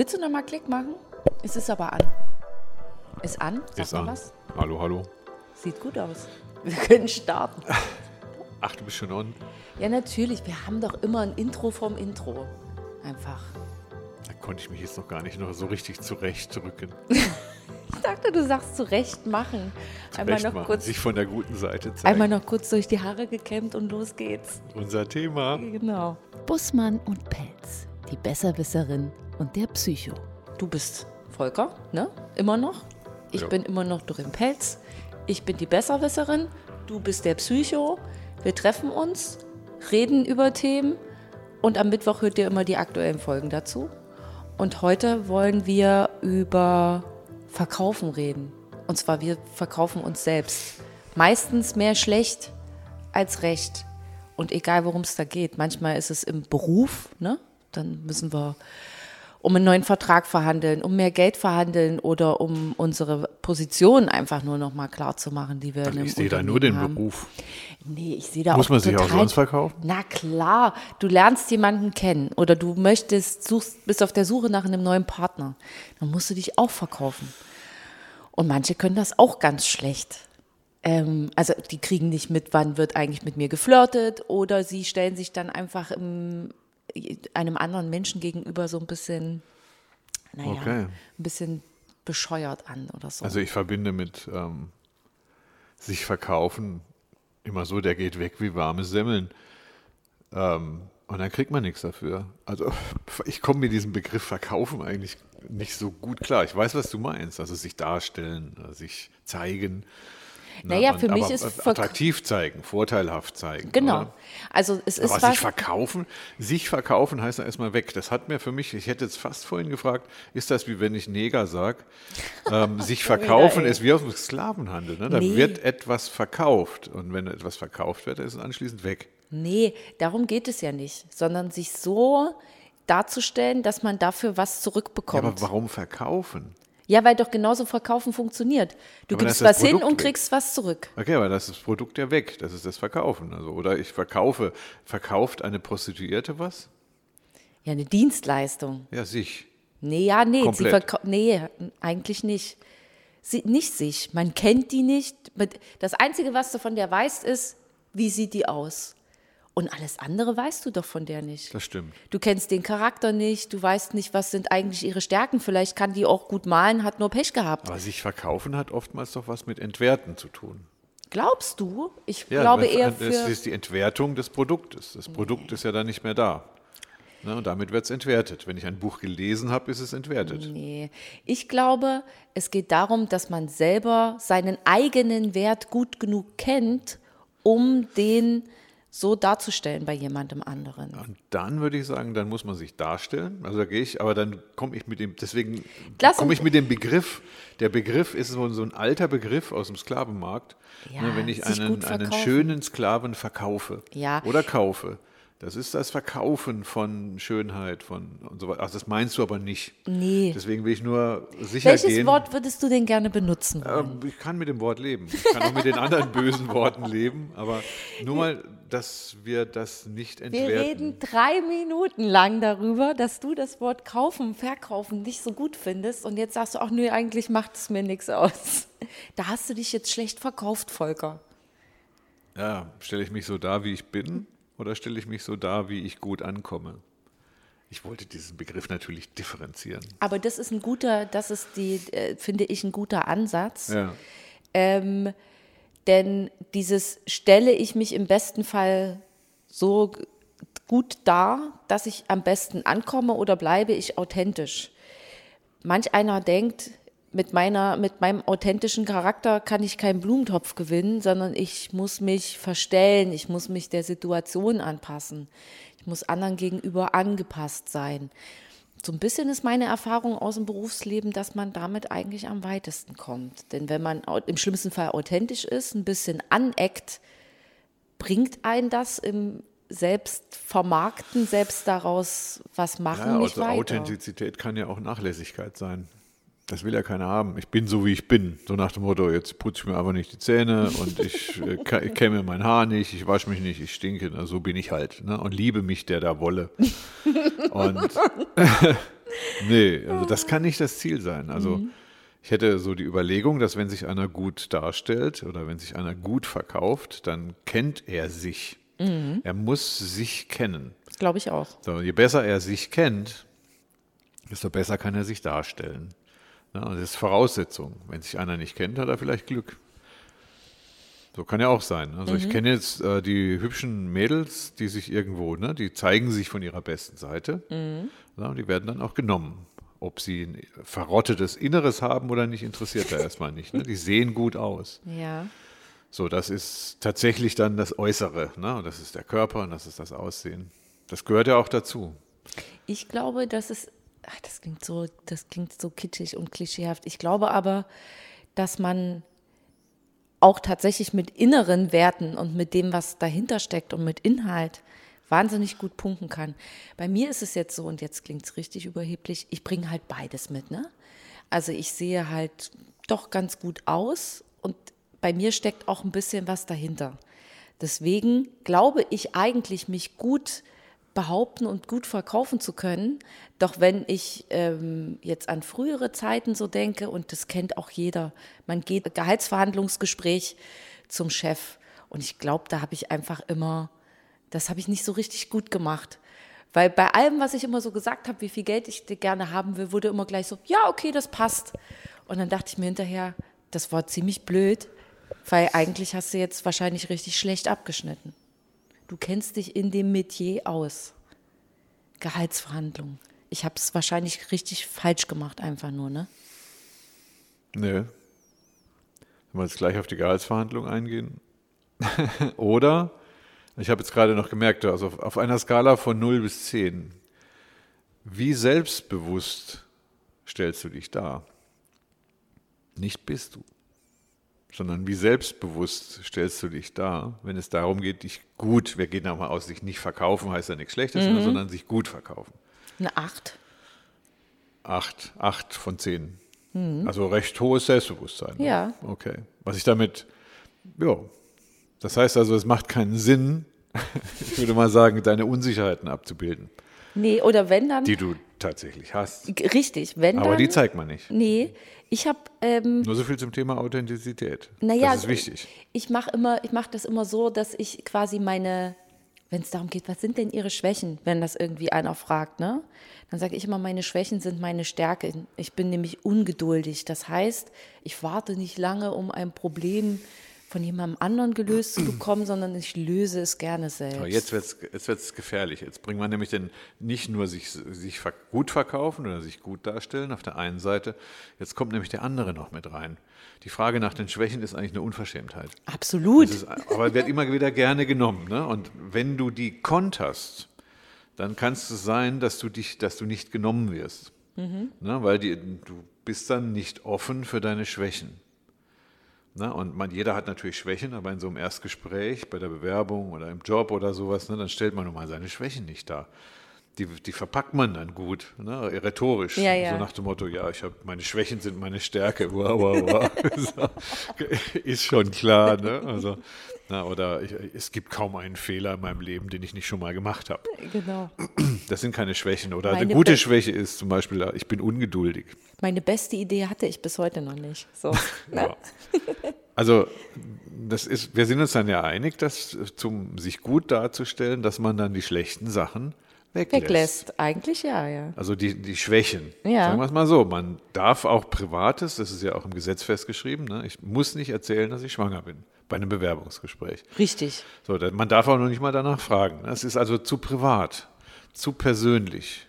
Willst du noch mal Klick machen? Es ist aber an. Ist an? Sag Ist mal an. was. Hallo, hallo. Sieht gut aus. Wir können starten. Ach, du bist schon on. Ja, natürlich. Wir haben doch immer ein Intro vom Intro. Einfach. Da konnte ich mich jetzt noch gar nicht noch so richtig zurechtrücken. Ich dachte, du sagst zurecht machen. Einmal noch, Zurechtmachen, kurz, sich von der guten Seite zeigen. einmal noch kurz durch die Haare gekämmt und los geht's. Unser Thema. Genau. Bussmann und Pelz. Die Besserwisserin und der Psycho. Du bist Volker, ne? Immer noch. Ich Ja. bin immer noch Dorin Pelz. Ich bin die Besserwisserin. Du bist der Psycho. Wir treffen uns, reden über Themen und am Mittwoch hört ihr immer die aktuellen Folgen dazu. Und heute wollen wir über Verkaufen reden. Und zwar wir verkaufen uns selbst. Meistens mehr schlecht als recht. Und egal, worum es da geht. Manchmal ist es im Beruf, ne? Dann müssen wir um einen neuen Vertrag verhandeln, um mehr Geld verhandeln oder um unsere Position einfach nur noch mal klar zu machen, die wir in einem Ich sehe da nur den haben. Beruf. Nee, ich sehe da Muss auch man sich auch sonst verkaufen? Na klar, du lernst jemanden kennen oder du möchtest, suchst, bist auf der Suche nach einem neuen Partner. Dann musst du dich auch verkaufen. Und manche können das auch ganz schlecht. Ähm, also die kriegen nicht mit, wann wird eigentlich mit mir geflirtet oder sie stellen sich dann einfach im, einem anderen Menschen gegenüber so ein bisschen, naja, Okay. ein bisschen bescheuert an oder so. Also ich verbinde mit ähm, sich verkaufen immer so, der geht weg wie warme Semmeln. Ähm, und dann kriegt man nichts dafür. Also ich komme mit diesem Begriff verkaufen eigentlich nicht so gut klar. Ich weiß, was du meinst. Also sich darstellen, äh, sich zeigen. Naja, und für mich ist äh, attraktiv zeigen, vorteilhaft zeigen. genau. oder? Also es ist Aber was, sich verkaufen, sich verkaufen heißt ja erstmal weg. Das hat mir für mich, ich hätte jetzt fast vorhin gefragt, ist das wie wenn ich Neger sage? Ähm, sich verkaufen ey. ist wie aus dem Sklavenhandel. Ne? Da Nee. wird etwas verkauft und wenn etwas verkauft wird, ist es anschließend weg. Nee, darum geht es ja nicht, sondern sich so darzustellen, dass man dafür was Ja, zurückbekommt. aber warum verkaufen? Ja, weil doch genauso verkaufen funktioniert. Du Aber gibst was hin und weg. kriegst was zurück. Okay, aber das ist das Produkt ja weg. Das ist das Verkaufen. Also, oder ich verkaufe, verkauft eine Prostituierte was? Ja, eine Dienstleistung. Ja, sich. Nee, ja, nee, sie nee, eigentlich nicht. Sie, nicht sich. Man kennt die nicht. Das Einzige, was du von der weißt, ist, wie sieht die aus? Und alles andere weißt du doch von der nicht. Das stimmt. Du kennst den Charakter nicht, du weißt nicht, was sind eigentlich ihre Stärken. Vielleicht kann die auch gut malen, hat nur Pech gehabt. Aber sich verkaufen hat oftmals doch was mit Entwerten zu tun. Glaubst du? Ich Ja, glaube das- eher Das für. ist die Entwertung des Produktes. Das Produkt ist ja dann nicht mehr da. Ne, und damit wird es entwertet. Wenn ich ein Buch gelesen habe, ist es entwertet. Nee. Ich glaube, es geht darum, dass man selber seinen eigenen Wert gut genug kennt, um den so darzustellen bei jemandem anderen. Und dann würde ich sagen, dann muss man sich darstellen. Also da gehe ich, aber dann komme ich mit dem, deswegen komme ich mit dem Begriff. Der Begriff ist so, ein alter Begriff aus dem Sklavenmarkt. Ja, ne, wenn ich einen, einen schönen Sklaven verkaufe Ja. oder kaufe. Das ist das Verkaufen von Schönheit, von und so weiter. Ach, das meinst du aber nicht. Nee. Deswegen will ich nur sicher Welches gehen. Wort würdest du denn gerne benutzen? Ähm, Ich kann mit dem Wort leben. Ich kann auch mit den anderen bösen Worten leben, aber nur mal, dass wir das nicht Wir entwerten. reden drei Minuten lang darüber, dass du das Wort kaufen, verkaufen nicht so gut findest. Und jetzt sagst du, ach nö, eigentlich macht es mir nichts aus. Da hast du dich jetzt schlecht verkauft, Volker. Ja, stelle ich mich so dar, wie ich bin, oder stelle ich mich so dar, wie ich gut ankomme? Ich wollte diesen Begriff natürlich differenzieren. Aber das ist ein guter, das ist die, äh, finde ich, ein guter Ansatz. Ja. Ähm, denn dieses stelle ich mich im besten Fall so gut dar, dass ich am besten ankomme oder bleibe ich authentisch. Manch einer denkt, mit, meiner, mit meinem authentischen Charakter kann ich keinen Blumentopf gewinnen, sondern ich muss mich verstellen, ich muss mich der Situation anpassen, ich muss anderen gegenüber angepasst sein. So ein bisschen ist meine Erfahrung aus dem Berufsleben, dass man damit eigentlich am weitesten kommt. Denn wenn man im schlimmsten Fall authentisch ist, ein bisschen aneckt, bringt einen das im Selbstvermarkten, selbst daraus was machen, Ja, also. Authentizität kann ja auch Nachlässigkeit sein. Das will ja keiner haben. Ich bin so, wie ich bin. So nach dem Motto, jetzt putze ich mir einfach nicht die Zähne und ich, äh, kämme mein Haar nicht, ich wasche mich nicht, ich stinke. Na, so bin ich halt. Ne? Und liebe mich, der da wolle. Und Nee, also das kann nicht das Ziel sein. Also Mhm. ich hätte so die Überlegung, dass wenn sich einer gut darstellt oder wenn sich einer gut verkauft, dann kennt er sich. Mhm. Er muss sich kennen. Das glaube ich auch. So, je besser er sich kennt, desto besser kann er sich darstellen. Und das ist Voraussetzung. Wenn sich einer nicht kennt, hat er vielleicht Glück. So kann ja auch sein. Also ich kenne jetzt äh, die hübschen Mädels, die sich irgendwo, ne, die zeigen sich von ihrer besten Seite. Ja, und die werden dann auch genommen. Ob sie ein verrottetes Inneres haben oder nicht, interessiert da erstmal nicht. Ne? Die sehen gut aus. Ja. So, das ist tatsächlich dann das Äußere. Ne? Und das ist der Körper und das ist das Aussehen. Das gehört ja auch dazu. Ich glaube, dass es, ach, das klingt so, das klingt so kitschig und klischeehaft. Ich glaube aber, dass man auch tatsächlich mit inneren Werten und mit dem, was dahinter steckt und mit Inhalt wahnsinnig gut punkten kann. Bei mir ist es jetzt so, und jetzt klingt es richtig überheblich, ich bringe halt beides mit. Ne? Also ich sehe halt doch ganz gut aus und bei mir steckt auch ein bisschen was dahinter. Deswegen glaube ich eigentlich, mich gut behaupten und gut verkaufen zu können. Doch wenn ich ähm, jetzt an frühere Zeiten so denke, und das kennt auch jeder, man geht Gehaltsverhandlungsgespräch zum Chef. Und ich glaube, da habe ich einfach immer, das habe ich nicht so richtig gut gemacht. Weil bei allem, was ich immer so gesagt habe, wie viel Geld ich gerne haben will, wurde immer gleich so, ja, okay, das passt. Und dann dachte ich mir hinterher, das war ziemlich blöd, weil eigentlich hast du jetzt wahrscheinlich richtig schlecht abgeschnitten. Du kennst dich in dem Metier aus. Gehaltsverhandlungen. Ich habe es wahrscheinlich richtig falsch gemacht, einfach nur, ne? Nö. Wenn wir jetzt gleich auf die Gehaltsverhandlung eingehen. Oder, ich habe jetzt gerade noch gemerkt, also auf, auf einer Skala von 0 bis 10, wie selbstbewusst stellst du dich dar? Nicht bist du, sondern wie selbstbewusst stellst du dich dar, wenn es darum geht, dich gut, wir gehen mal aus, sich nicht verkaufen, heißt ja nichts Schlechtes, sondern sich gut verkaufen. Eine Acht. Acht, acht von zehn. Also recht hohes Selbstbewusstsein. ne? Ja. Okay. Was ich damit, ja. Das heißt also, es macht keinen Sinn, ich würde mal sagen, deine Unsicherheiten abzubilden, Nee, oder wenn dann. die du tatsächlich hast. richtig, wenn Aber dann. die zeigt man nicht. Nee, ich habe ähm, Nur so viel zum Thema Authentizität. Naja, das ist wichtig. Ich mache immer, ich mache das immer so, dass ich quasi meine, wenn es darum geht, was sind denn Ihre Schwächen, wenn das irgendwie einer fragt, ne? Dann sage ich immer, meine Schwächen sind meine Stärke. Ich bin nämlich ungeduldig. Das heißt, ich warte nicht lange, um ein Problem von jemandem anderen gelöst zu bekommen, sondern ich löse es gerne selbst. Aber jetzt wird es jetzt wird's gefährlich. Jetzt bringt man nämlich den nicht nur sich, sich gut verkaufen oder sich gut darstellen auf der einen Seite, jetzt kommt nämlich der andere noch mit rein. Die Frage nach den Schwächen ist eigentlich eine Unverschämtheit. Absolut. Ist, aber wird immer wieder gerne genommen. Ne? Und wenn du die konterst, dann kann es sein, dass du dich, dass du nicht genommen wirst. Ne? Weil die, du bist dann nicht offen für deine Schwächen. Ne? Und man, jeder hat natürlich Schwächen, aber in so einem Erstgespräch, bei der Bewerbung oder im Job oder sowas, ne, dann stellt man nun mal seine Schwächen nicht dar. Die, die verpackt man dann gut, ne, rhetorisch. Ja, ja. So nach dem Motto, ja, ich habe meine Schwächen sind meine Stärke. Wow, wow, wow. ist schon klar. Ne? Also, na, oder ich, es gibt kaum einen Fehler in meinem Leben, den ich nicht schon mal gemacht habe. genau. Das sind keine Schwächen. Oder Meine eine gute Be- Schwäche ist zum Beispiel, ich bin ungeduldig. Meine beste Idee hatte ich bis heute noch nicht. So. ne? Ja. Also das ist, wir sind uns dann ja einig, dass zum sich gut darzustellen, dass man dann die schlechten Sachen weglässt. Weglässt. Eigentlich ja, ja. Also die, die Schwächen. Ja. Sagen wir es mal so. Man darf auch Privates, das ist ja auch im Gesetz festgeschrieben, ne? ich muss nicht erzählen, dass ich schwanger bin bei einem Bewerbungsgespräch. Richtig. So, man darf auch noch nicht mal danach fragen. ne? Es ist also zu privat, zu persönlich.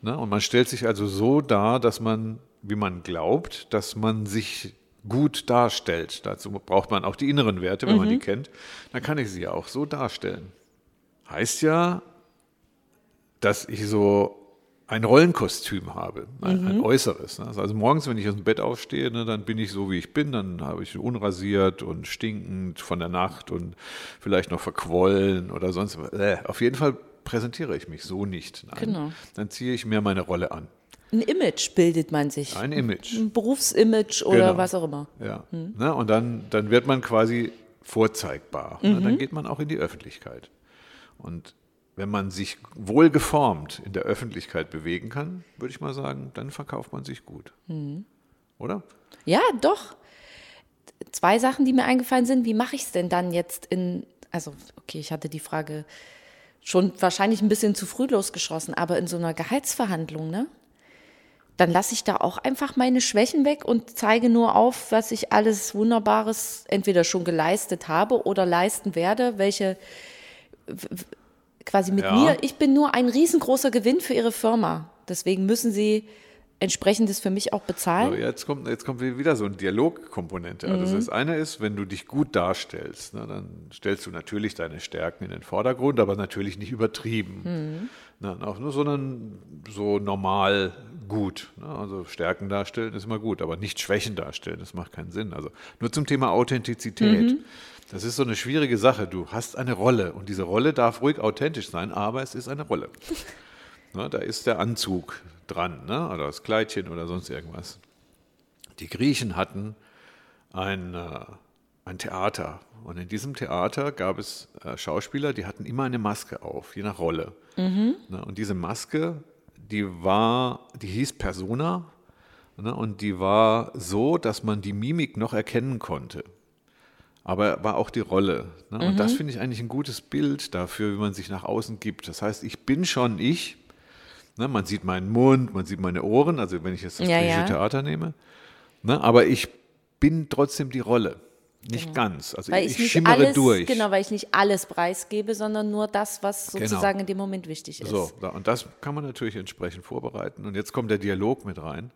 Ne? Und man stellt sich also so dar, dass man, wie man glaubt, dass man sich gut darstellt. Dazu braucht man auch die inneren Werte, wenn man die kennt. Dann kann ich sie auch so darstellen. Heißt ja, dass ich so ein Rollenkostüm habe, ein, ein äußeres. ne? Also morgens, wenn ich aus dem Bett aufstehe, ne, dann bin ich so, wie ich bin. Dann habe ich unrasiert und stinkend von der Nacht und vielleicht noch verquollen oder sonst was. Äh, auf jeden Fall präsentiere ich mich so nicht. Nein. Genau. Dann ziehe ich mir meine Rolle an. Ein Image bildet man sich. Ein Image. Ein Berufsimage oder Genau. was auch immer. Ja. Ne? Und dann, dann wird man quasi vorzeigbar. Ne? Dann geht man auch in die Öffentlichkeit. Und wenn man sich wohlgeformt in der Öffentlichkeit bewegen kann, würde ich mal sagen, dann verkauft man sich gut. Mhm. Oder? Ja, doch. Zwei Sachen, die mir eingefallen sind. Wie mache ich es denn dann jetzt in, also, okay, ich hatte die Frage schon wahrscheinlich ein bisschen zu früh losgeschossen, aber in so einer Gehaltsverhandlung, ne? Dann lasse ich da auch einfach meine Schwächen weg und zeige nur auf, was ich alles Wunderbares entweder schon geleistet habe oder leisten werde, welche quasi mit Ja. mir, ich bin nur ein riesengroßer Gewinn für ihre Firma. Deswegen müssen sie entsprechendes für mich auch bezahlen. So, jetzt, kommt, jetzt kommt wieder so eine Dialogkomponente. Also das eine ist, wenn du dich gut darstellst, ne, dann stellst du natürlich deine Stärken in den Vordergrund, aber natürlich nicht übertrieben. Ne, auch nur, sondern so normal gut. Ne? Also Stärken darstellen ist immer gut, aber nicht Schwächen darstellen, das macht keinen Sinn. Also nur zum Thema Authentizität. Das ist so eine schwierige Sache. Du hast eine Rolle und diese Rolle darf ruhig authentisch sein, aber es ist eine Rolle. Ne, da ist der Anzug dran, ne? oder das Kleidchen oder sonst irgendwas. Die Griechen hatten ein, äh, ein Theater und in diesem Theater gab es äh, Schauspieler, die hatten immer eine Maske auf, je nach Rolle. Ne? Und diese Maske, die war, die hieß Persona ne? und die war so, dass man die Mimik noch erkennen konnte. Aber war auch die Rolle. Ne? Und das finde ich eigentlich ein gutes Bild dafür, wie man sich nach außen gibt. Das heißt, ich bin schon ich. Ne? Man sieht meinen Mund, man sieht meine Ohren, also wenn ich jetzt das Ja, griechische ja. Theater nehme. Ne? Aber ich bin trotzdem die Rolle. Nicht ganz. Also weil ich, ich, schimmere alles, durch. genau, weil ich nicht alles preisgebe, sondern nur das, was sozusagen in dem Moment wichtig ist. So, und das kann man natürlich entsprechend vorbereiten. Und jetzt kommt der Dialog mit rein.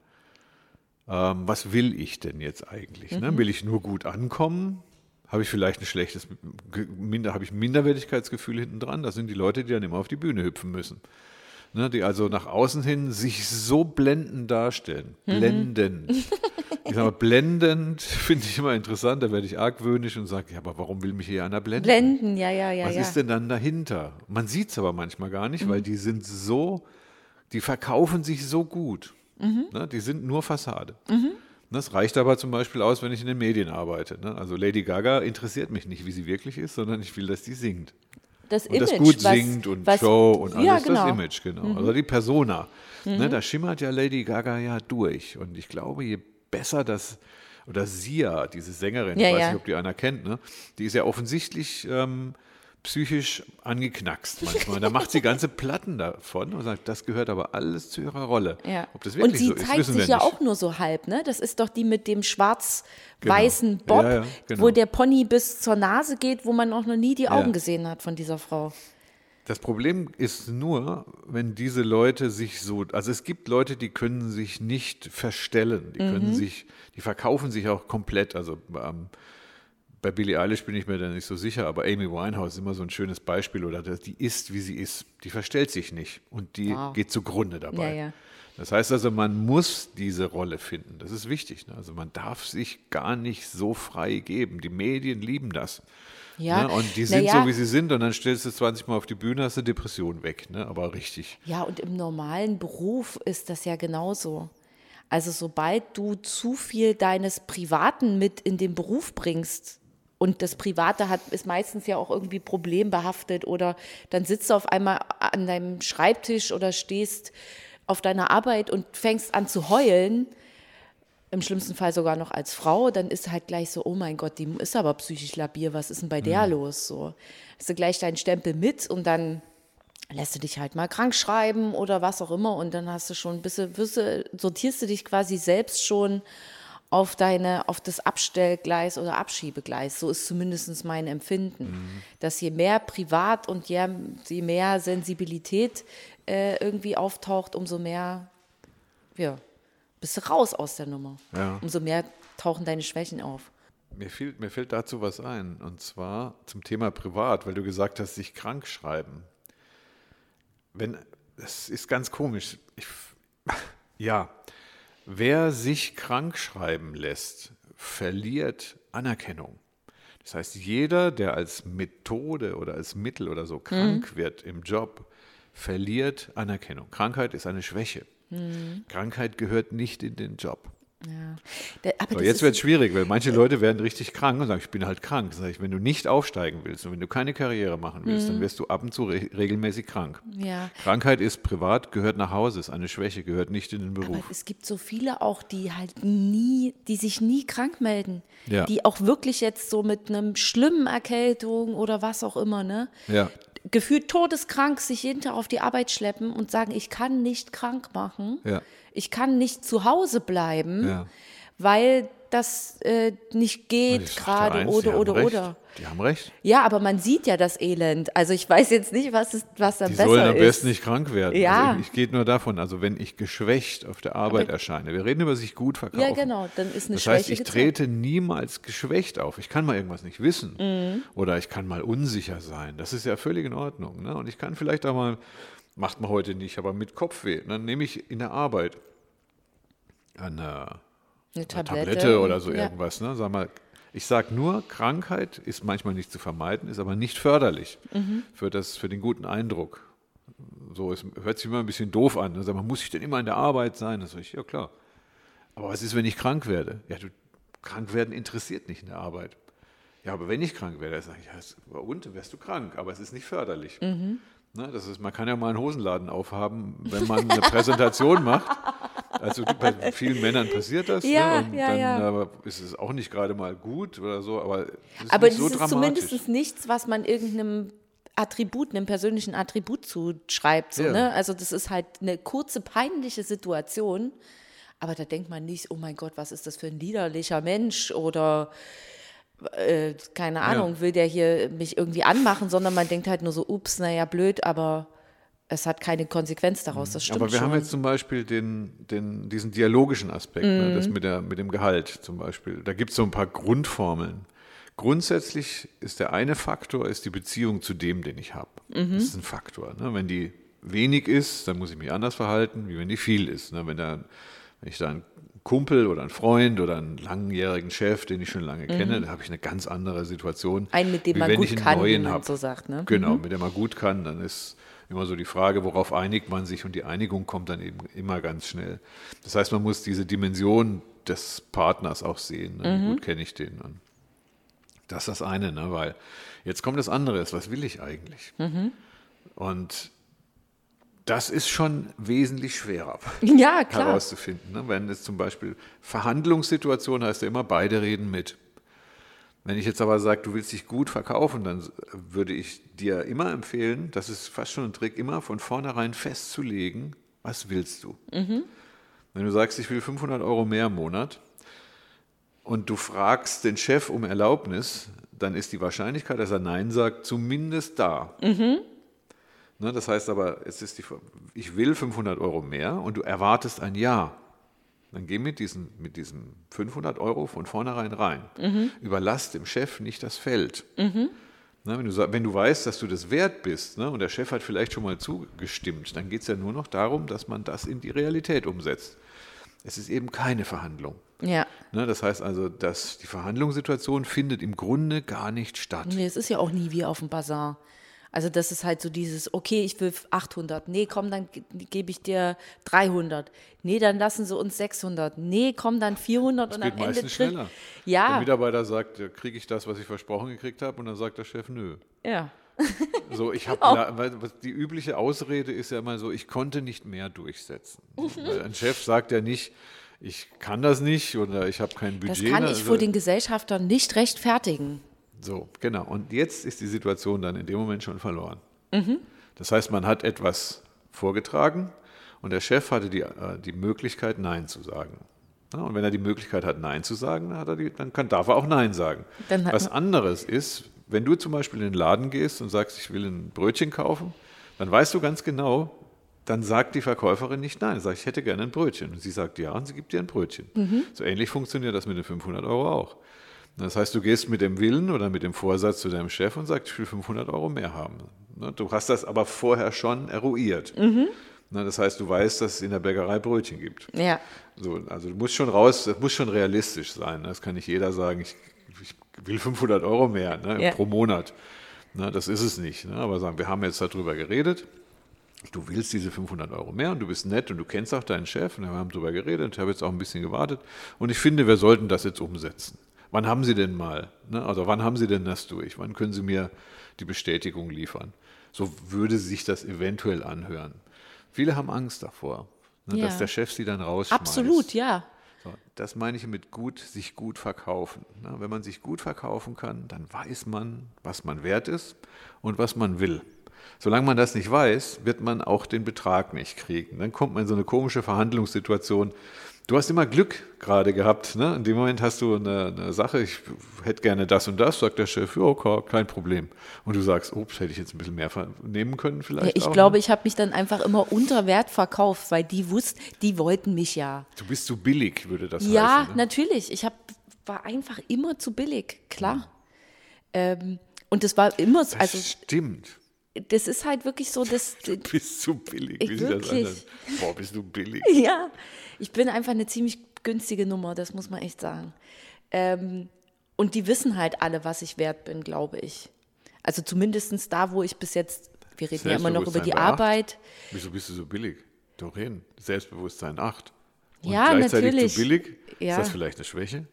Ähm, was will ich denn jetzt eigentlich? Mhm. Ne? Will ich nur gut ankommen? Habe ich vielleicht ein schlechtes, minder, habe ich Minderwertigkeitsgefühl hinten dran? Das sind die Leute, die dann immer auf die Bühne hüpfen müssen. Ne? Die also nach außen hin sich so blendend darstellen. Mhm. Blendend. Ich sage mal, blendend finde ich immer interessant. Da werde ich argwöhnisch und sage, ja, aber warum will mich hier einer blenden? Blenden, ja, ja, ja, Was ja. ist denn dann dahinter? Man sieht es aber manchmal gar nicht, Mhm. weil die sind so, die verkaufen sich so gut. Mhm. Ne? Die sind nur Fassade. Das reicht aber zum Beispiel aus, wenn ich in den Medien arbeite. Ne? Also Lady Gaga interessiert mich nicht, wie sie wirklich ist, sondern ich will, dass die singt. Das Und Image, das gut was, singt und was, Show und alles, ja, genau. das Image, genau. Also die Persona. Ne, da schimmert ja Lady Gaga ja durch. Und ich glaube, je besser das, oder Sia, diese Sängerin, Ja, ich weiß ja. nicht, ob die einer kennt, ne? die ist ja offensichtlich ähm, psychisch angeknackst manchmal. Da macht sie ganze Platten davon und sagt, das gehört aber alles zu ihrer Rolle. Ja. Ob das Und wirklich sie so ist, zeigt sich wir ja nicht. auch nur so halb, ne? Das ist doch die mit dem schwarz-weißen Genau. Bob, Ja, ja, genau. wo der Pony bis zur Nase geht, wo man auch noch nie die Augen gesehen hat von dieser Frau. Das Problem ist nur, wenn diese Leute sich so, also es gibt Leute, die können sich nicht verstellen, die Mhm. können sich, die verkaufen sich auch komplett. Also ähm, bei Billie Eilish bin ich mir da nicht so sicher, aber Amy Winehouse ist immer so ein schönes Beispiel oder die ist, wie sie ist. Die verstellt sich nicht und die Wow. geht zugrunde dabei. Ja, ja. Das heißt also, man muss diese Rolle finden. Das ist wichtig. Ne? Also man darf sich gar nicht so frei geben. Die Medien lieben das. Ja, Ne? Und die sind ja. so, wie sie sind, und dann stellst du 20 Mal auf die Bühne, hast du Depression weg, ne? aber richtig. Ja, und im normalen Beruf ist das ja genauso. Also sobald du zu viel deines Privaten mit in den Beruf bringst und das Private hat, ist meistens ja auch irgendwie problembehaftet oder dann sitzt du auf einmal an deinem Schreibtisch oder stehst auf deiner Arbeit und fängst an zu heulen, im schlimmsten Fall sogar noch als Frau, dann ist halt gleich so, oh mein Gott, die ist aber psychisch labil, was ist denn bei der los? So, hast du gleich deinen Stempel mit und dann lässt du dich halt mal krank schreiben oder was auch immer und dann hast du schon ein bisschen, wirst du, sortierst du dich quasi selbst schon auf deine, auf das Abstellgleis oder Abschiebegleis. So ist zumindest mein Empfinden. Dass je mehr privat und je, je mehr Sensibilität äh, irgendwie auftaucht, umso mehr, ja, bist du raus aus der Nummer. Ja. Umso mehr tauchen deine Schwächen auf. Mir, fiel, mir fällt dazu was ein, und zwar zum Thema privat, weil du gesagt hast, sich krank schreiben. Wenn, das ist ganz komisch. Ich, ja, wer sich krank schreiben lässt, verliert Anerkennung. Das heißt, jeder, der als Methode oder als Mittel oder so krank wird im Job, verliert Anerkennung. Krankheit ist eine Schwäche. Krankheit gehört nicht in den Job. Ja. Der, aber So, das jetzt wird es schwierig, weil manche Leute werden richtig krank und sagen, ich bin halt krank. Sag ich, wenn du nicht aufsteigen willst und wenn du keine Karriere machen willst, Mhm. dann wirst du ab und zu re regelmäßig krank. Ja. Krankheit ist privat, gehört nach Hause, ist eine Schwäche, gehört nicht in den Aber Beruf. es gibt so viele auch, die halt nie, die sich nie krank melden. Ja. Die auch wirklich jetzt so mit einem schlimmen Erkältung oder was auch immer, ne? Gefühlt todeskrank sich jeden Tag auf die Arbeit schleppen und sagen, ich kann nicht krank machen. Ja. Ich kann nicht zu Hause bleiben, Ja. weil das äh, nicht geht gerade die oder oder recht. oder. Die haben recht. Ja, aber man sieht ja das Elend. Also ich weiß jetzt nicht, was, ist, was dann Die besser sollen am ist. besten nicht krank werden. Ja. Also ich gehe nur davon, also wenn ich geschwächt auf der Arbeit erscheine, wir reden über sich gut verkaufen. Ja, genau, dann ist eine Das heißt, ich trete niemals geschwächt auf. Ich kann mal irgendwas nicht wissen Mhm. oder ich kann mal unsicher sein. Das ist ja völlig in Ordnung. Ne? Und ich kann vielleicht auch mal, macht man heute nicht, aber mit Kopfweh. Dann nehme ich in der Arbeit eine, Eine eine Tablette, Tablette oder so ja. irgendwas. Ne? Sag mal, ich sage nur, Krankheit ist manchmal nicht zu vermeiden, ist aber nicht förderlich Mhm. für, das, für den guten Eindruck. So, es hört sich immer ein bisschen doof an. Ne? Sag mal, muss ich denn immer in der Arbeit sein? Das ich, ja klar. Aber was ist, wenn ich krank werde? Ja, du, krank werden interessiert nicht in der Arbeit. Ja, aber wenn ich krank werde, sage ich, ja, und, wärst du krank, aber es ist nicht förderlich. Mhm. Ne, das ist, man kann ja mal einen Hosenladen aufhaben, wenn man eine Präsentation macht. Also bei vielen Männern passiert das. Ja, ne? Und ja, dann ja. aber ist es auch nicht gerade mal gut oder so, aber es ist Aber nicht das so ist dramatisch. zumindest nichts, was man irgendeinem Attribut, einem persönlichen Attribut zuschreibt. So, Ja. ne? Also das ist halt eine kurze, peinliche Situation. Aber da denkt man nicht, oh mein Gott, was ist das für ein liederlicher Mensch oder äh, keine Ahnung, will der hier mich irgendwie anmachen, sondern man denkt halt nur so, ups, naja, blöd, aber es hat keine Konsequenz daraus. Das stimmt Aber wir schon. haben jetzt zum Beispiel den, den, diesen dialogischen Aspekt, ne, Mhm. das mit, der, mit dem Gehalt zum Beispiel. Da gibt es so ein paar Grundformeln. Grundsätzlich ist der eine Faktor ist die Beziehung zu dem, den ich habe. Mhm. Das ist ein Faktor. Ne? Wenn die wenig ist, dann muss ich mich anders verhalten, wie wenn die viel ist. Ne? Wenn, da, wenn ich da einen Kumpel oder einen Freund oder einen langjährigen Chef, den ich schon lange kenne, da habe ich eine ganz andere Situation. Mhm. Einen, mit dem wie man gut kann, wie neuen man hab. so sagt, ne? Genau, mit dem man gut kann, dann ist immer so die Frage, worauf einigt man sich und die Einigung kommt dann eben immer ganz schnell. Das heißt, man muss diese Dimension des Partners auch sehen. Ne? Wie gut kenne ich den? Und das ist das eine, ne? weil jetzt kommt das andere, ist, was will ich eigentlich? Und das ist schon wesentlich schwerer Ja, herauszufinden. Ne? Wenn es zum Beispiel Verhandlungssituation heißt ja immer, beide reden mit. Wenn ich jetzt aber sage, du willst dich gut verkaufen, dann würde ich dir immer empfehlen, das ist fast schon ein Trick, immer von vornherein festzulegen, was willst du. Wenn du sagst, ich will 500 Euro mehr im Monat und du fragst den Chef um Erlaubnis, dann ist die Wahrscheinlichkeit, dass er Nein sagt, zumindest da. Ne, das heißt aber, es ist die, ich will 500 Euro mehr und du erwartest ein Ja. Dann geh mit diesen, mit diesen 500 Euro von vornherein rein. Überlass dem Chef nicht das Feld. Ne, wenn, du, wenn du weißt, dass du das wert bist ne, und der Chef hat vielleicht schon mal zugestimmt, dann geht es ja nur noch darum, dass man das in die Realität umsetzt. Es ist eben keine Verhandlung. Ja. Ne, das heißt also, dass die Verhandlungssituation findet im Grunde gar nicht statt. Nee, es ist ja auch nie wie auf dem Bazar. Also das ist halt so dieses, okay, ich will 800. Nee, komm, dann ge- gebe ich dir 300. Nee, dann lassen sie uns 600. Nee, komm, dann 400 und Geht am Ende meistens krieg- schneller. Der Ja, Mitarbeiter sagt, ja, kriege ich das, was ich versprochen gekriegt habe? Und dann sagt der Chef, nö. ja. So, ich habe, Genau. die übliche Ausrede ist ja immer so, ich konnte nicht mehr durchsetzen. Ein Chef sagt ja nicht, ich kann das nicht oder ich habe kein Das Budget. kann ne? ich Also- vor den Gesellschaftern nicht rechtfertigen. So, genau. Und jetzt ist die Situation dann in dem Moment schon verloren. Mhm. Das heißt, man hat etwas vorgetragen und der Chef hatte die, äh, die Möglichkeit, Nein zu sagen. Ja, und wenn er die Möglichkeit hat, Nein zu sagen, dann, die, dann kann, darf er auch Nein sagen. Was anderes ist, wenn du zum Beispiel in den Laden gehst und sagst, ich will ein Brötchen kaufen, dann weißt du ganz genau, dann sagt die Verkäuferin nicht nein. Sagt, ich hätte gerne ein Brötchen. Und sie sagt ja und sie gibt dir ein Brötchen. Mhm. So ähnlich funktioniert das mit den 500 Euro auch. Das heißt, du gehst mit dem Willen oder mit dem Vorsatz zu deinem Chef und sagst, ich will 500 Euro mehr haben. Ne, Du hast das aber vorher schon eruiert. Mhm. Ne, Das heißt, du weißt, dass es in der Bäckerei Brötchen gibt. Ja. So, also du musst schon raus, das muss schon realistisch sein. ne? Das kann nicht jeder sagen, ich, ich will 500 Euro mehr ne, Ja. pro Monat. Ne, das ist es nicht. Ne? Aber sagen, wir haben jetzt darüber geredet du willst diese 500 Euro mehr und du bist nett und du kennst auch deinen Chef und wir haben darüber geredet, ich habe jetzt auch ein bisschen gewartet und ich finde, wir sollten das jetzt umsetzen. Wann haben Sie denn mal, ne? also wann haben Sie denn das durch? Wann können Sie mir die Bestätigung liefern? So würde sich das eventuell anhören. Viele haben Angst davor, ne, Ja. dass der Chef sie dann rausschmeißt. Absolut, ja. So, das meine ich mit gut, sich gut verkaufen. Ne? Wenn man sich gut verkaufen kann, dann weiß man, was man wert ist und was man will. Solange man das nicht weiß, wird man auch den Betrag nicht kriegen. Dann kommt man in so eine komische Verhandlungssituation. Du hast immer Glück gerade gehabt. Ne? In dem Moment hast du eine, eine Sache, ich hätte gerne das und das, sagt der Chef, ja, okay, kein Problem. Und du sagst, ups, hätte ich jetzt ein bisschen mehr nehmen können ja vielleicht. ich auch, glaube, ne? ich habe mich dann einfach immer unter Wert verkauft, weil die wussten, die wollten mich ja. Du bist zu billig, würde das Ja, heißen. Ne? natürlich. Ich hab, war einfach immer zu billig, klar. Ähm, und das war immer, so- Das also stimmt. Das ist halt wirklich so, dass Du bist zu billig. Ich Wie das wirklich. an? Boah, bist du billig. Ja, ich bin einfach eine ziemlich günstige Nummer, das muss man echt sagen. Ähm, und die wissen halt alle, was ich wert bin, glaube ich. Also zumindest da, wo ich bis jetzt, wir reden ja immer noch über die. Arbeit. Wieso bist du so billig? Doreen, Selbstbewusstsein 8. Und Ja, gleichzeitig natürlich. zu billig? Ja. Ist das vielleicht eine Schwäche?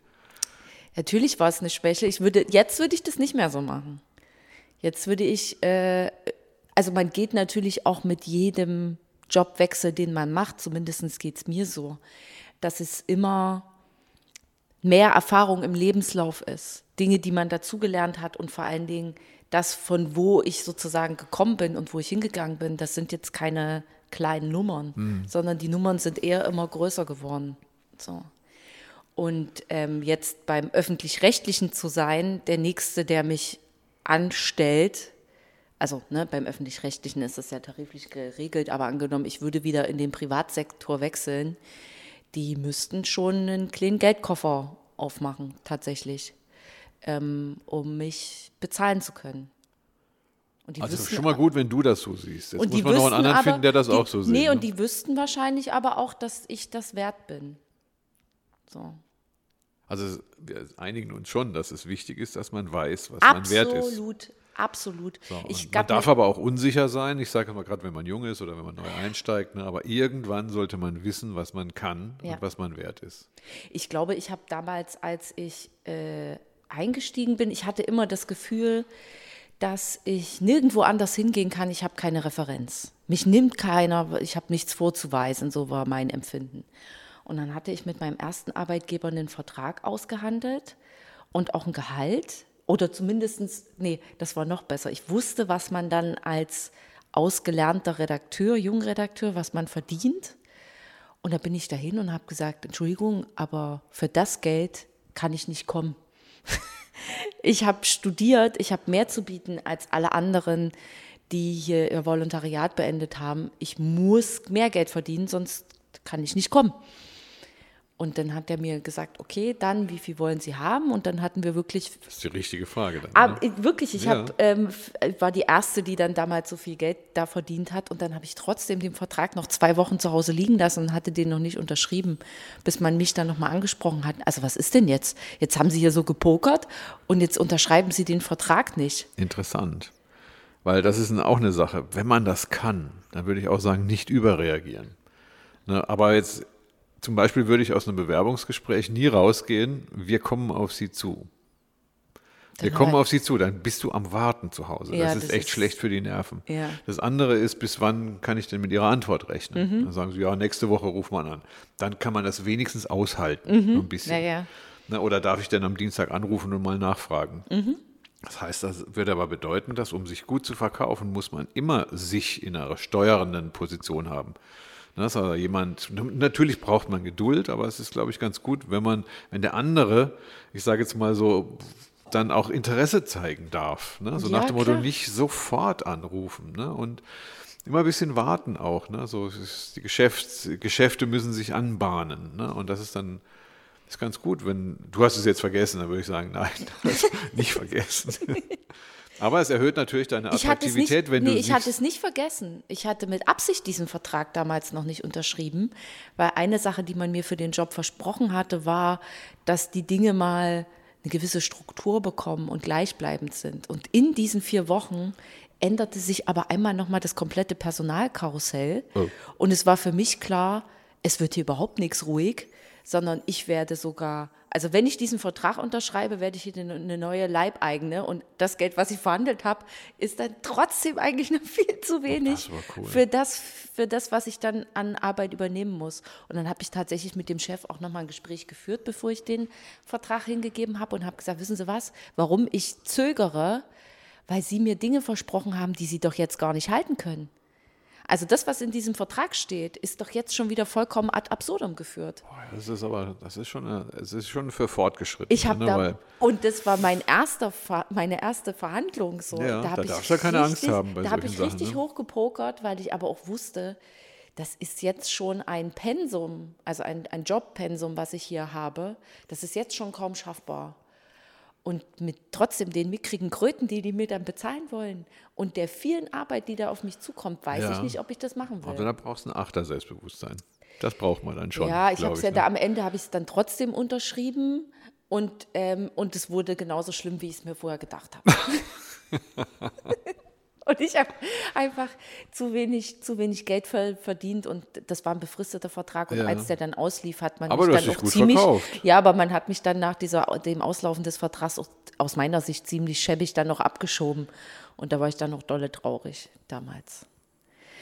Natürlich war es eine Schwäche. Ich würde, jetzt würde ich das nicht mehr so machen. Jetzt würde ich, äh, also man geht natürlich auch mit jedem Jobwechsel, den man macht, zumindest geht es mir so, dass es immer mehr Erfahrung im Lebenslauf ist. Dinge, die man dazugelernt hat und vor allen Dingen das, von wo ich sozusagen gekommen bin und wo ich hingegangen bin, das sind jetzt keine kleinen Nummern, sondern die Nummern sind eher immer größer geworden. So. Und ähm, jetzt beim öffentlich-rechtlichen zu sein, der Nächste, der mich anstellt, also ne, beim öffentlich-rechtlichen ist das ja tariflich geregelt, aber angenommen, ich würde wieder in den Privatsektor wechseln, die müssten schon einen kleinen Geldkoffer aufmachen, tatsächlich, ähm, um mich bezahlen zu können. Also wüssten schon mal gut, wenn du das so siehst. Jetzt und muss die man noch einen anderen aber, finden, der das die, auch so sieht. Nee, ne? und die wüssten wahrscheinlich aber auch, dass ich das wert bin. So. Also wir einigen uns schon, dass es wichtig ist, dass man weiß, was man wert ist. Absolut, absolut. So, man darf aber auch unsicher sein. Ich sage immer gerade, wenn man jung ist oder wenn man neu einsteigt. Ne, aber irgendwann sollte man wissen, was man kann Ja. und was man wert ist. Ich glaube, ich habe damals, als ich äh, eingestiegen bin, ich hatte immer das Gefühl, dass ich nirgendwo anders hingehen kann. Ich habe keine Referenz. Mich nimmt keiner, ich habe nichts vorzuweisen, so war mein Empfinden. Und dann hatte ich mit meinem ersten Arbeitgeber einen Vertrag ausgehandelt und auch ein Gehalt. Oder zumindestens, nee, das war noch besser. Ich wusste, was man dann als ausgelernter Redakteur, Jungredakteur, was man verdient. Und da bin ich dahin und habe gesagt, Entschuldigung, aber für das Geld kann ich nicht kommen. ich habe studiert, ich habe mehr zu bieten als alle anderen, die hier ihr Volontariat beendet haben. Ich muss mehr Geld verdienen, sonst kann ich nicht kommen. Und dann hat er mir gesagt, okay, dann, wie viel wollen Sie haben? Und dann hatten wir wirklich Das ist die richtige Frage. Dann, aber ne? ich- wirklich, ich Ja. hab, ähm, f- war die Erste, die dann damals so viel Geld da verdient hat. Und dann habe ich trotzdem den Vertrag noch zwei Wochen zu Hause liegen lassen und hatte den noch nicht unterschrieben, bis man mich dann nochmal angesprochen hat. Also was ist denn jetzt? Jetzt haben Sie hier so gepokert und jetzt unterschreiben Sie den Vertrag nicht. Interessant. Weil das ist auch eine Sache. Wenn man das kann, dann würde ich auch sagen, nicht überreagieren. Ne, aber jetzt zum Beispiel würde ich aus einem Bewerbungsgespräch nie rausgehen, wir kommen auf Sie zu. Wir Dann kommen halt- auf Sie zu, dann bist du am Warten zu Hause. Ja, das ist echt ist- schlecht für die Nerven. Ja. Das andere ist, bis wann kann ich denn mit Ihrer Antwort rechnen? Mhm. Dann sagen Sie, ja, nächste Woche ruft man an. Dann kann man das wenigstens aushalten, so ein bisschen. Mhm. Ja, ja. Na, oder darf ich denn am Dienstag anrufen und mal nachfragen? Mhm. Das heißt, das würde aber bedeuten, dass um sich gut zu verkaufen, muss man immer sich in einer steuernden Position haben. Das ist also jemand, natürlich braucht man Geduld, aber es ist, glaube ich, ganz gut, wenn man, wenn der andere, ich sage jetzt mal so, dann auch Interesse zeigen darf. Ne? So Ja, nach dem Motto, klar. nicht sofort anrufen. Ne? Und immer ein bisschen warten auch. Ne? So, die Geschäfts, Geschäfte müssen sich anbahnen. Ne? Und das ist dann ist ganz gut, wenn du hast es jetzt vergessen, dann würde ich sagen, nein, das nicht vergessen. Aber es erhöht natürlich deine es nicht, Attraktivität, wenn nee, du ich hatte es nicht vergessen. Ich hatte mit Absicht diesen Vertrag damals noch nicht unterschrieben, weil eine Sache, die man mir für den Job versprochen hatte, war, dass die Dinge mal eine gewisse Struktur bekommen und gleichbleibend sind. Und in diesen vier Wochen änderte sich aber einmal nochmal das komplette Personalkarussell. Oh. Und es war für mich klar, es wird hier überhaupt nichts ruhig, sondern ich werde sogar, also wenn ich diesen Vertrag unterschreibe, werde ich hier eine, neue Leibeigene und das Geld, was ich verhandelt habe, ist dann trotzdem eigentlich noch viel zu wenig cool. für, das, für das, was ich dann an Arbeit übernehmen muss. Und dann habe ich tatsächlich mit dem Chef auch nochmal ein Gespräch geführt, bevor ich den Vertrag hingegeben habe und habe gesagt, wissen Sie was, warum ich zögere, weil Sie mir Dinge versprochen haben, die Sie doch jetzt gar nicht halten können. Also das, was in diesem Vertrag steht, ist doch jetzt schon wieder vollkommen ad absurdum geführt. Das ist aber, das ist schon, es ist schon für fortgeschritten. Ich habe ne, da und das war mein erster, meine erste Verhandlung so. Ja, da da darfst du keine Angst richtig- haben bei Da habe ich Sachen, richtig ne? hochgepokert, weil ich aber auch wusste, das ist jetzt schon ein Pensum, also ein, ein Jobpensum, was ich hier habe. Das ist jetzt schon kaum schaffbar. Und mit trotzdem den mickrigen Kröten, die die mir dann bezahlen wollen und der vielen Arbeit, die da auf mich zukommt, weiß Ja. ich nicht, ob ich das machen will. Aber da brauchst du ein Achter Selbstbewusstsein. Das braucht man dann schon. Ja, ich habe es ja ne? da am Ende habe ich es dann trotzdem unterschrieben und ähm, und es wurde genauso schlimm, wie ich es mir vorher gedacht habe. und ich habe einfach zu wenig zu wenig Geld ver verdient und das war ein befristeter Vertrag und Ja. als der dann auslief, hat man Aber mich dann auch ziemlich verkauft. ja, aber man hat mich dann nach dieser dem Auslaufen des Vertrags auch aus meiner Sicht ziemlich schäbig dann noch abgeschoben und da war ich dann noch dolle traurig damals.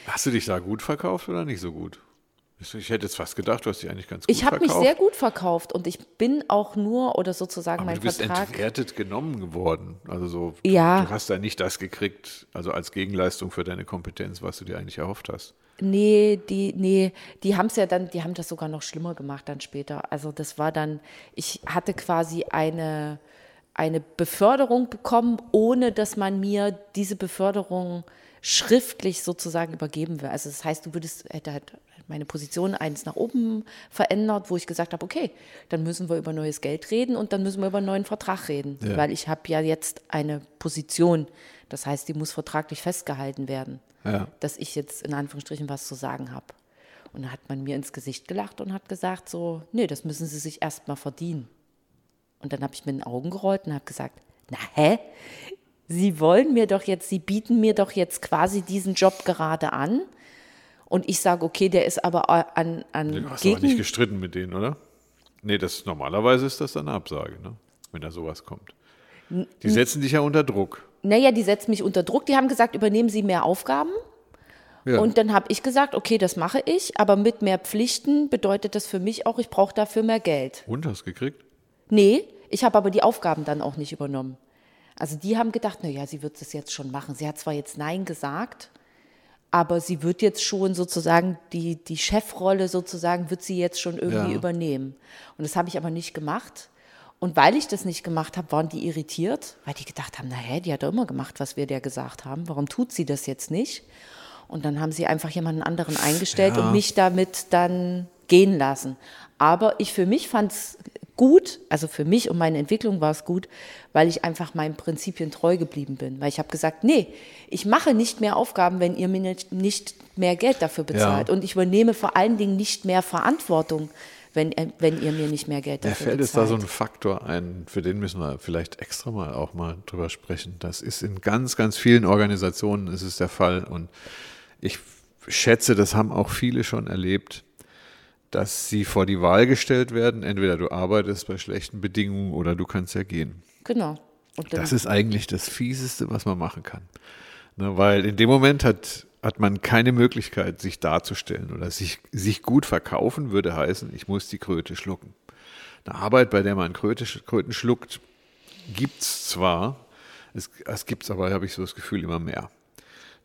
Hast du dich da gut verkauft oder nicht so gut? Ich hätte jetzt fast gedacht, du hast dich eigentlich ganz gut Ich habe verkauft. mich sehr gut verkauft und ich bin auch nur oder sozusagen Aber mein du bist Vertrag entwertet genommen geworden. Also so, Ja. du hast da nicht das gekriegt, also als Gegenleistung für deine Kompetenz, was du dir eigentlich erhofft hast. Nee, die, nee, die haben es ja dann, die haben das sogar noch schlimmer gemacht dann später. Also das war dann, ich hatte quasi eine, eine Beförderung bekommen, ohne dass man mir diese Beförderung schriftlich sozusagen übergeben will. Also das heißt, du würdest, hätte halt meine Position eins nach oben verändert, wo ich gesagt habe, okay, dann müssen wir über neues Geld reden und dann müssen wir über einen neuen Vertrag reden, Ja. weil ich habe ja jetzt eine Position. Das heißt, die muss vertraglich festgehalten werden Ja. dass ich jetzt in Anführungsstrichen was zu sagen habe. Und da hat man mir ins Gesicht gelacht und hat gesagt so, nee, das müssen Sie sich erst mal verdienen. Und dann habe ich mit den Augen gerollt und habe gesagt, na hä? Sie wollen mir doch jetzt, Sie bieten mir doch jetzt quasi diesen Job gerade an. Und ich sage, okay, der ist aber an, an Du hast aber nicht gestritten mit denen, oder? Nee, das normalerweise ist das dann eine Absage, ne? wenn da sowas kommt. Die setzen dich ja unter Druck. Naja, die setzen mich unter Druck. Die haben gesagt, übernehmen Sie mehr Aufgaben. Ja. Und dann habe ich gesagt, okay, das mache ich, aber mit mehr Pflichten bedeutet das für mich auch, ich brauche dafür mehr Geld. Und hast gekriegt? Nee, ich habe aber die Aufgaben dann auch nicht übernommen. Also die haben gedacht, na ja, sie wird das jetzt schon machen. Sie hat zwar jetzt Nein gesagt, aber sie wird jetzt schon sozusagen die, die Chefrolle sozusagen wird sie jetzt schon irgendwie Ja. übernehmen. Und das habe ich aber nicht gemacht. Und weil ich das nicht gemacht habe, waren die irritiert, weil die gedacht haben, na hä, die hat doch immer gemacht, was wir der gesagt haben. Warum tut sie das jetzt nicht? Und dann haben sie einfach jemanden anderen eingestellt Ja. und mich damit dann gehen lassen. Aber ich für mich fand es gut, also für mich und meine Entwicklung war es gut, weil ich einfach meinen Prinzipien treu geblieben bin. Weil ich habe gesagt, nee, ich mache nicht mehr Aufgaben, wenn ihr mir nicht, mehr Geld dafür bezahlt. Und ich übernehme vor allen Dingen nicht mehr Verantwortung, wenn, wenn ihr mir nicht mehr Geld Mir dafür fällt jetzt bezahlt. da so ein Faktor ein, für den müssen wir vielleicht extra mal auch mal drüber sprechen. Das ist in ganz, ganz vielen Organisationen ist es der Fall und ich schätze, das haben auch viele schon erlebt, dass sie vor die Wahl gestellt werden, entweder du arbeitest bei schlechten Bedingungen oder du kannst ja gehen. Genau. Das ist eigentlich das Fieseste, was man machen kann. Ne, weil in dem Moment hat, hat man keine Möglichkeit, sich darzustellen oder sich, sich gut verkaufen, würde heißen, ich muss die Kröte schlucken. Eine Arbeit, bei der man Kröte, Kröten schluckt, gibt es zwar, es, es gibt es aber, habe ich so das Gefühl, immer mehr.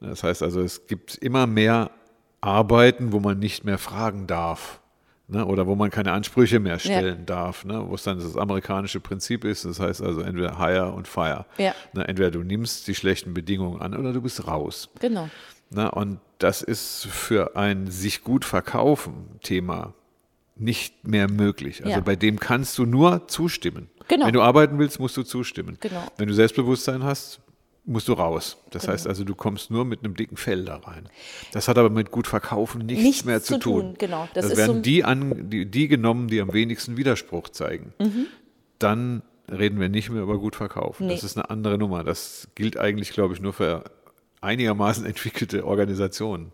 Ne, Das heißt also, es gibt immer mehr Arbeiten, wo man nicht mehr fragen darf. Ne, oder wo man keine Ansprüche mehr stellen darf, ne, wo es dann das amerikanische Prinzip ist. Das heißt also entweder hire und fire. Ja. Ne, entweder du nimmst die schlechten Bedingungen an oder du bist raus. genau. Ne, und das ist für ein sich gut verkaufen Thema nicht mehr möglich. Also Ja. bei dem kannst du nur zustimmen. Genau. Wenn du arbeiten willst, musst du zustimmen. Genau. Wenn du Selbstbewusstsein hast, musst du raus. Das heißt also, du kommst nur mit einem dicken Fell da rein. Das hat aber mit gut verkaufen nichts, Nichts mehr zu, zu tun. tun, genau. Das Das, ist werden so- die, an, die, die genommen, die am wenigsten Widerspruch zeigen. Dann reden wir nicht mehr über gut verkaufen. Nee. Das ist eine andere Nummer. Das gilt eigentlich, glaube ich, nur für einigermaßen entwickelte Organisationen.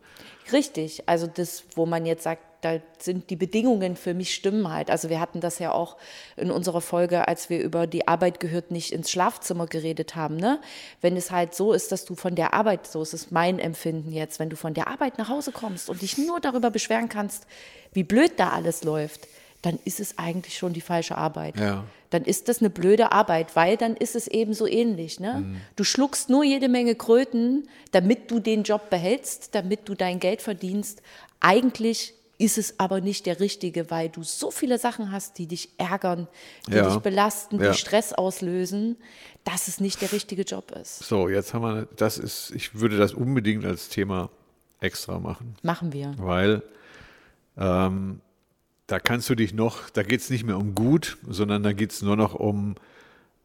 Richtig, also das, wo man jetzt sagt, da sind die Bedingungen für mich stimmen halt. Also wir hatten das ja auch in unserer Folge, als wir über die Arbeit gehört nicht ins Schlafzimmer geredet haben. Ne? Wenn es halt so ist, dass du von der Arbeit, so ist es mein Empfinden jetzt, wenn du von der Arbeit nach Hause kommst und dich nur darüber beschweren kannst, wie blöd da alles läuft, dann ist es eigentlich schon die falsche Arbeit. Ja. Dann ist das eine blöde Arbeit, weil dann ist es eben so ähnlich. Ne? Mhm. Du schluckst nur jede Menge Kröten, damit du den Job behältst, damit du dein Geld verdienst. Eigentlich ist es aber nicht der richtige, weil du so viele Sachen hast, die dich ärgern, die Ja. dich belasten, die Ja. Stress auslösen, dass es nicht der richtige Job ist. So, jetzt haben wir, das ist, ich würde das unbedingt als Thema extra machen, Machen wir. weil ähm, da kannst du dich noch, da geht es nicht mehr um gut, sondern da geht es nur noch um,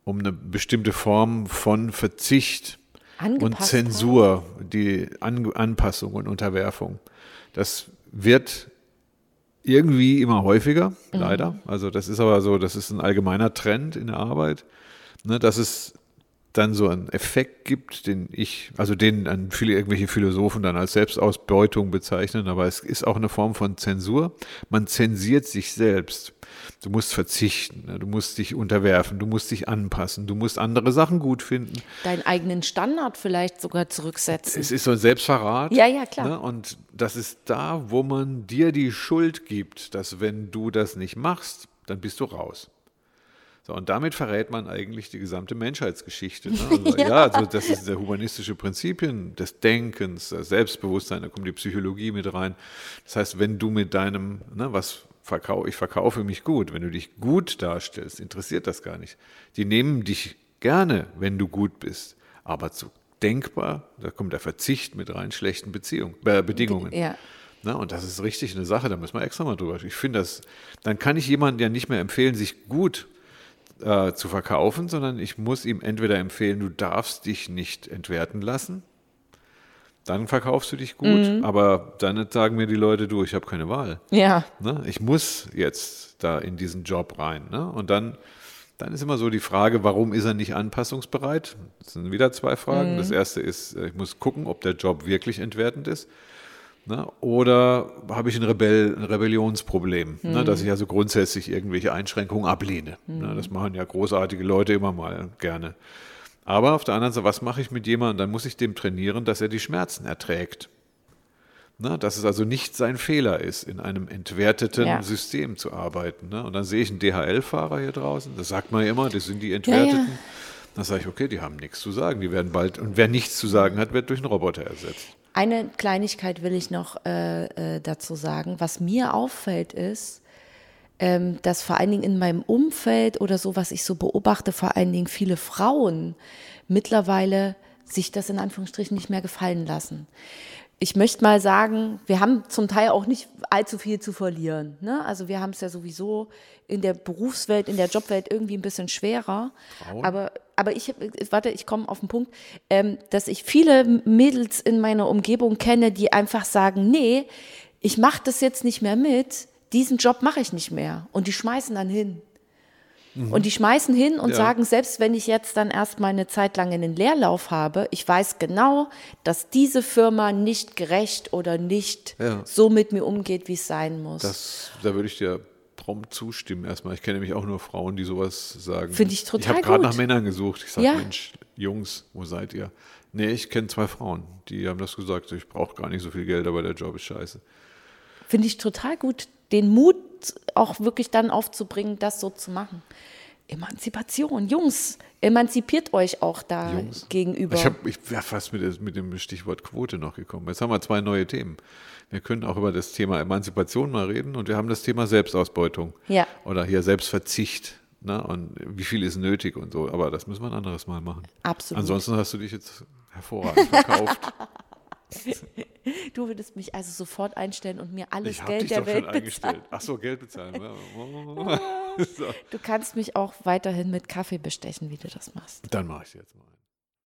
um eine bestimmte Form von Verzicht und Angepasst Zensur, die An Anpassung und Unterwerfung. Das wird irgendwie immer häufiger, leider. Also das ist aber so, das ist ein allgemeiner Trend in der Arbeit, ne, dass es dann so einen Effekt gibt, den ich, also den dann viele irgendwelche Philosophen dann als Selbstausbeutung bezeichnen, aber es ist auch eine Form von Zensur. Man zensiert sich selbst. Du musst verzichten, ne, du musst dich unterwerfen, du musst dich anpassen, du musst andere Sachen gut finden. Deinen eigenen Standard vielleicht sogar zurücksetzen. Es ist so ein Selbstverrat. Ja, ja, klar. Ne? Und das ist da, wo man dir die Schuld gibt, dass wenn du das nicht machst, dann bist du raus. So, und damit verrät man eigentlich die gesamte Menschheitsgeschichte. Ne? Also, ja. also das ist der humanistische Prinzipien des Denkens, das Selbstbewusstsein, da kommt die Psychologie mit rein. Das heißt, wenn du mit deinem, ne, was verkau ich verkaufe mich gut, wenn du dich gut darstellst, interessiert das gar nicht. Die nehmen dich gerne, wenn du gut bist, aber zu denkbar, da kommt der Verzicht mit rein, schlechten Beziehungen, äh, Bedingungen. Ja. Na, und das ist richtig eine Sache, da müssen wir extra mal drüber. Ich finde das, dann kann ich jemandem ja nicht mehr empfehlen, sich gut äh, zu verkaufen, sondern ich muss ihm entweder empfehlen, du darfst dich nicht entwerten lassen, dann verkaufst du dich gut, aber dann sagen mir die Leute, du, ich habe keine Wahl. Ja. Ne? Ich muss jetzt da in diesen Job rein. Ne? Und dann, dann ist immer so die Frage, warum ist er nicht anpassungsbereit? Das sind wieder zwei Fragen. Das erste ist, äh, ich muss gucken, ob der Job wirklich entwertend ist. Ne? Oder habe ich ein, Rebell, ein Rebellionsproblem, ne? dass ich also grundsätzlich irgendwelche Einschränkungen ablehne. Ne? Das machen ja großartige Leute immer mal gerne. Aber auf der anderen Seite, was mache ich mit jemandem? Dann muss ich dem trainieren, dass er die Schmerzen erträgt. Ne? Dass es also nicht sein Fehler ist, in einem entwerteten Ja. System zu arbeiten. Ne? Und dann sehe ich einen DHL-Fahrer hier draußen, das sagt man ja immer, das sind die Entwerteten. ja. Dann sage ich, okay, die haben nichts zu sagen, die werden bald, und wer nichts zu sagen hat, wird durch einen Roboter ersetzt. Eine Kleinigkeit will ich noch äh, äh, dazu sagen. Was mir auffällt ist, ähm, dass vor allen Dingen in meinem Umfeld oder so, was ich so beobachte, vor allen Dingen viele Frauen mittlerweile sich das in Anführungsstrichen nicht mehr gefallen lassen. Ich möchte mal sagen, wir haben zum Teil auch nicht allzu viel zu verlieren. Ne? Also wir haben es ja sowieso in der Berufswelt, in der Jobwelt irgendwie ein bisschen schwerer. Aber, aber ich, warte, ich komme auf den Punkt, ähm, dass ich viele Mädels in meiner Umgebung kenne, die einfach sagen, nee, ich mache das jetzt nicht mehr mit, diesen Job mache ich nicht mehr. Und die schmeißen dann hin. Und die schmeißen hin und Ja. sagen, selbst wenn ich jetzt dann erstmal eine Zeit lang einen Leerlauf habe, ich weiß genau, dass diese Firma nicht gerecht oder nicht Ja. so mit mir umgeht, wie es sein muss. Das, da würde ich dir prompt zustimmen erstmal. Ich kenne nämlich auch nur Frauen, die sowas sagen. Finde ich total Ich habe gerade nach Männern gesucht. Ich sage, Ja. Mensch, Jungs, wo seid ihr? Nee, ich kenne zwei Frauen, die haben das gesagt. Ich brauche gar nicht so viel Geld, aber der Job ist scheiße. Finde ich total gut, den Mut auch wirklich dann aufzubringen, das so zu machen. Emanzipation, Jungs, emanzipiert euch auch da Jungs. gegenüber. Ich, hab, ich wäre fast mit, mit dem Stichwort Quote noch gekommen. Jetzt haben wir zwei neue Themen. Wir können auch über das Thema Emanzipation mal reden und wir haben das Thema Selbstausbeutung. Ja. Oder hier Selbstverzicht. Ne? Und wie viel ist nötig und so. Aber das müssen wir ein anderes Mal machen. Absolut. Ansonsten hast du dich jetzt hervorragend verkauft. du würdest mich also sofort einstellen und mir alles Ich Geld dich der doch schon Welt bezahlen. eingestellt. Ach so, Geld bezahlen. so. Du kannst mich auch weiterhin mit Kaffee bestechen, wie du das machst. Dann mache ich es jetzt mal.